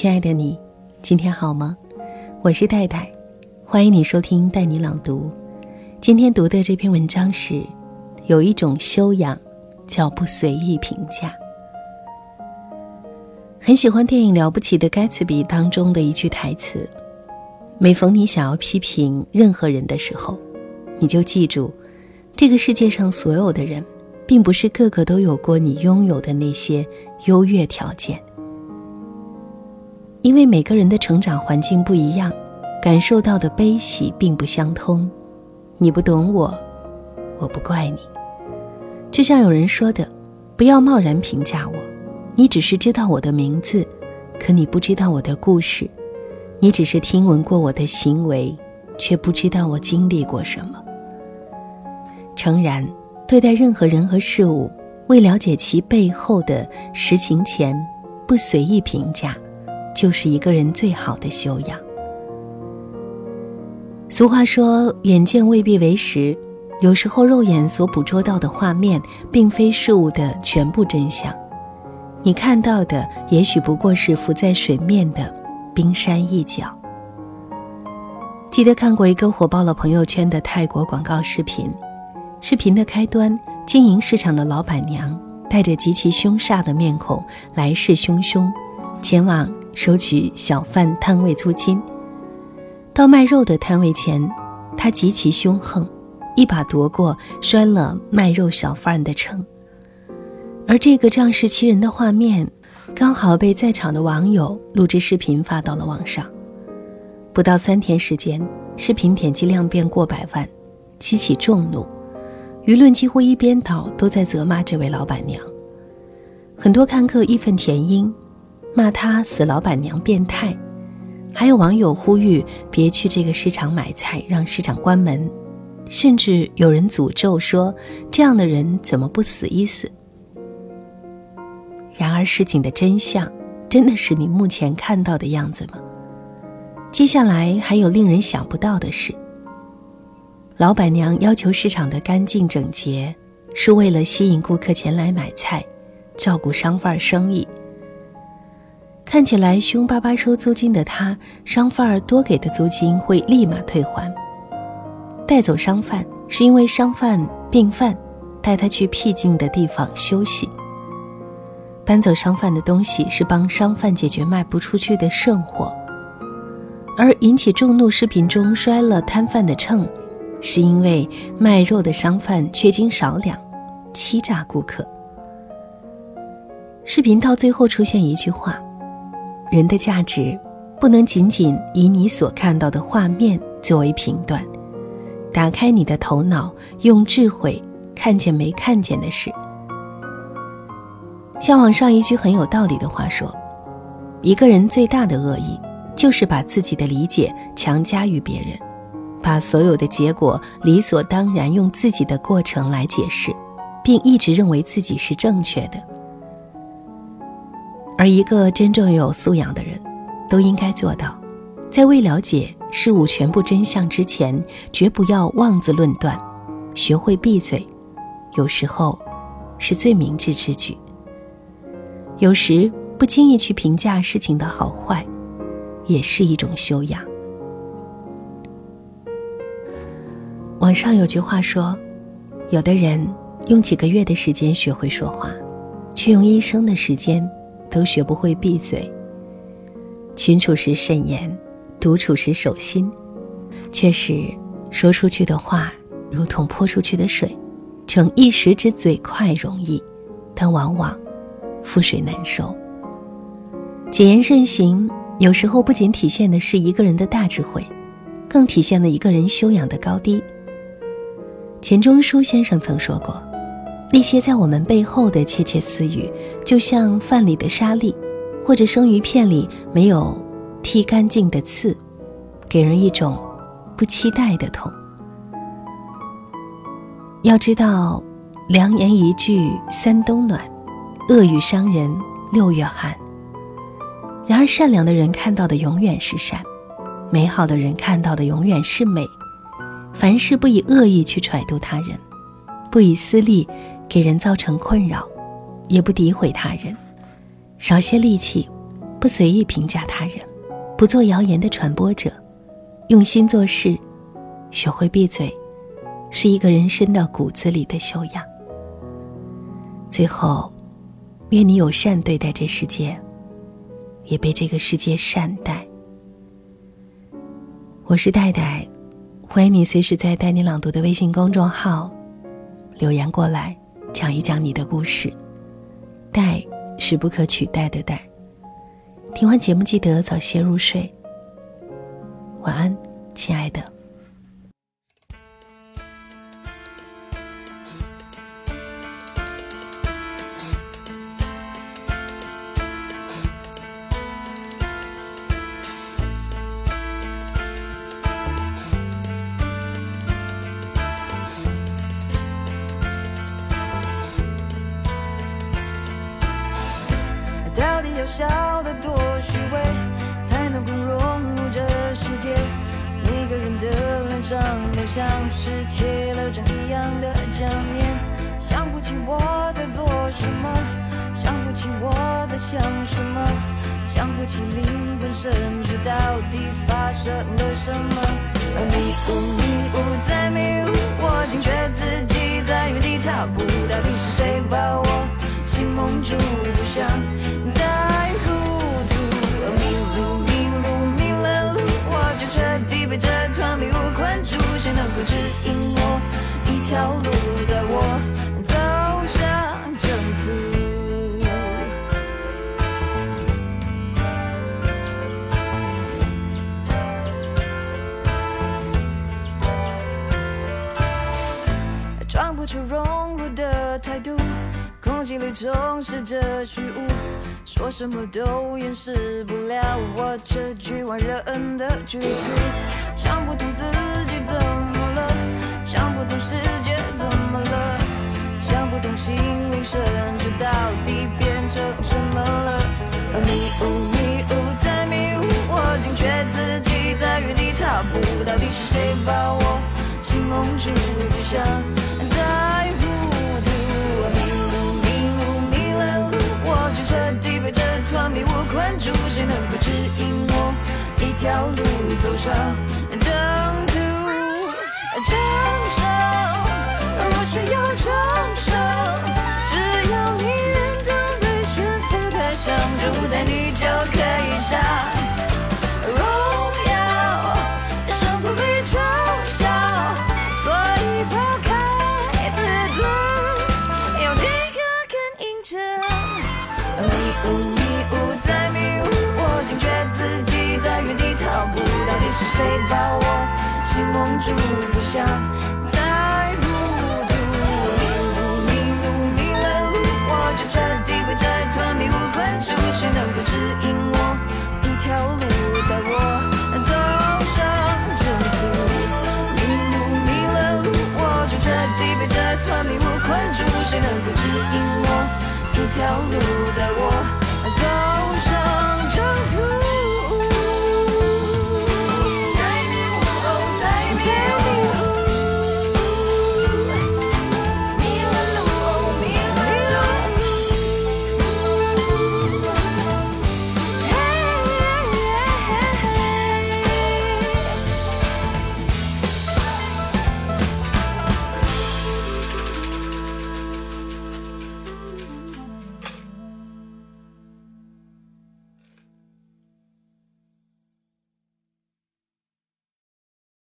亲爱的你，今天好吗？我是戴戴，欢迎你收听带你朗读。今天读的这篇文章是：有一种修养，叫不随意评价。很喜欢电影《了不起的盖茨比》当中的一句台词：每逢你想要批评任何人的时候，你就记住，这个世界上所有的人，并不是个个都有过你拥有的那些优越条件。因为每个人的成长环境不一样，感受到的悲喜并不相通。你不懂我，我不怪你。就像有人说的：“不要贸然评价我，你只是知道我的名字，可你不知道我的故事；你只是听闻过我的行为，却不知道我经历过什么。”诚然，对待任何人和事物，未了解其背后的实情前，不随意评价。就是一个人最好的修养。俗话说：“眼见未必为实。”有时候，肉眼所捕捉到的画面，并非事物的全部真相。你看到的，也许不过是浮在水面的冰山一角。记得看过一个火爆了朋友圈的泰国广告视频，视频的开端，经营市场的老板娘带着极其凶煞的面孔，来势汹汹，前往。收取小贩摊位租金。到卖肉的摊位前，他极其凶横，一把夺过，摔了卖肉小贩的秤。而这个仗势欺人的画面，刚好被在场的网友录制视频发到了网上。不到三天时间，视频点击量便过百万，激起众怒，舆论几乎一边倒，都在责骂这位老板娘。很多看客义愤填膺。骂他死老板娘变态，还有网友呼吁别去这个市场买菜，让市场关门，甚至有人诅咒说这样的人怎么不死一死？然而事情的真相真的是你目前看到的样子吗？接下来还有令人想不到的事。老板娘要求市场的干净整洁，是为了吸引顾客前来买菜，照顾商贩生意。看起来凶巴巴收租金的他，商贩儿多给的租金会立马退还。带走商贩是因为商贩病犯，带他去僻静的地方休息。搬走商贩的东西是帮商贩解决卖不出去的剩货，而引起众怒视频中摔了摊贩的秤，是因为卖肉的商贩缺斤少两，欺诈顾客。视频到最后出现一句话。人的价值，不能仅仅以你所看到的画面作为评断。打开你的头脑，用智慧看见没看见的事。像网上一句很有道理的话说：“一个人最大的恶意，就是把自己的理解强加于别人，把所有的结果理所当然用自己的过程来解释，并一直认为自己是正确的。”而一个真正有素养的人，都应该做到，在未了解事物全部真相之前，绝不要妄自论断，学会闭嘴，有时候是最明智之举。有时不轻易去评价事情的好坏，也是一种修养。网上有句话说，有的人用几个月的时间学会说话，却用一生的时间。都学不会闭嘴。群处时慎言，独处时守心。确实，说出去的话如同泼出去的水，逞一时之嘴快容易，但往往覆水难收。谨言慎行，有时候不仅体现的是一个人的大智慧，更体现了一个人修养的高低。钱钟书先生曾说过。那些在我们背后的窃窃私语，就像饭里的沙粒，或者生鱼片里没有剔干净的刺，给人一种不期待的痛。要知道，良言一句三冬暖，恶语伤人六月寒。然而，善良的人看到的永远是善，美好的人看到的永远是美。凡事不以恶意去揣度他人，不以私利。给人造成困扰，也不诋毁他人，少些戾气，不随意评价他人，不做谣言的传播者，用心做事，学会闭嘴，是一个人生到骨子里的修养。最后，愿你友善对待这世界，也被这个世界善待。我是戴戴，欢迎你随时在“带你朗读”的微信公众号留言过来，讲一讲你的故事。代是不可取代的代。听完节目，记得早些入睡。晚安，亲爱的。笑得多虚伪，才能够融入这世界。每个人的脸上都像是贴了张一样的假面。想不起我在做什么，想不起我在想什么，想不起灵魂深处到底发生了什么。迷雾迷雾在迷雾，我惊觉自己在原地踏步，到底是谁把我心蒙住？不想。指引我一条路，带我走向正途？装不出融入的态度，空气里充斥着虚无，说什么都掩饰不了我这局外人的局促，到底是谁把我心蒙住，不想再糊涂？迷路迷路迷了路，我就彻底被这团迷雾困住。谁能够指引我一条路，走上征途？承受，我需要承受。只要你愿当被驯服的象，舞在你就可以下。迷雾迷雾在迷雾我惊觉自己在原地踏步。到底是谁把我心蒙住不想条路的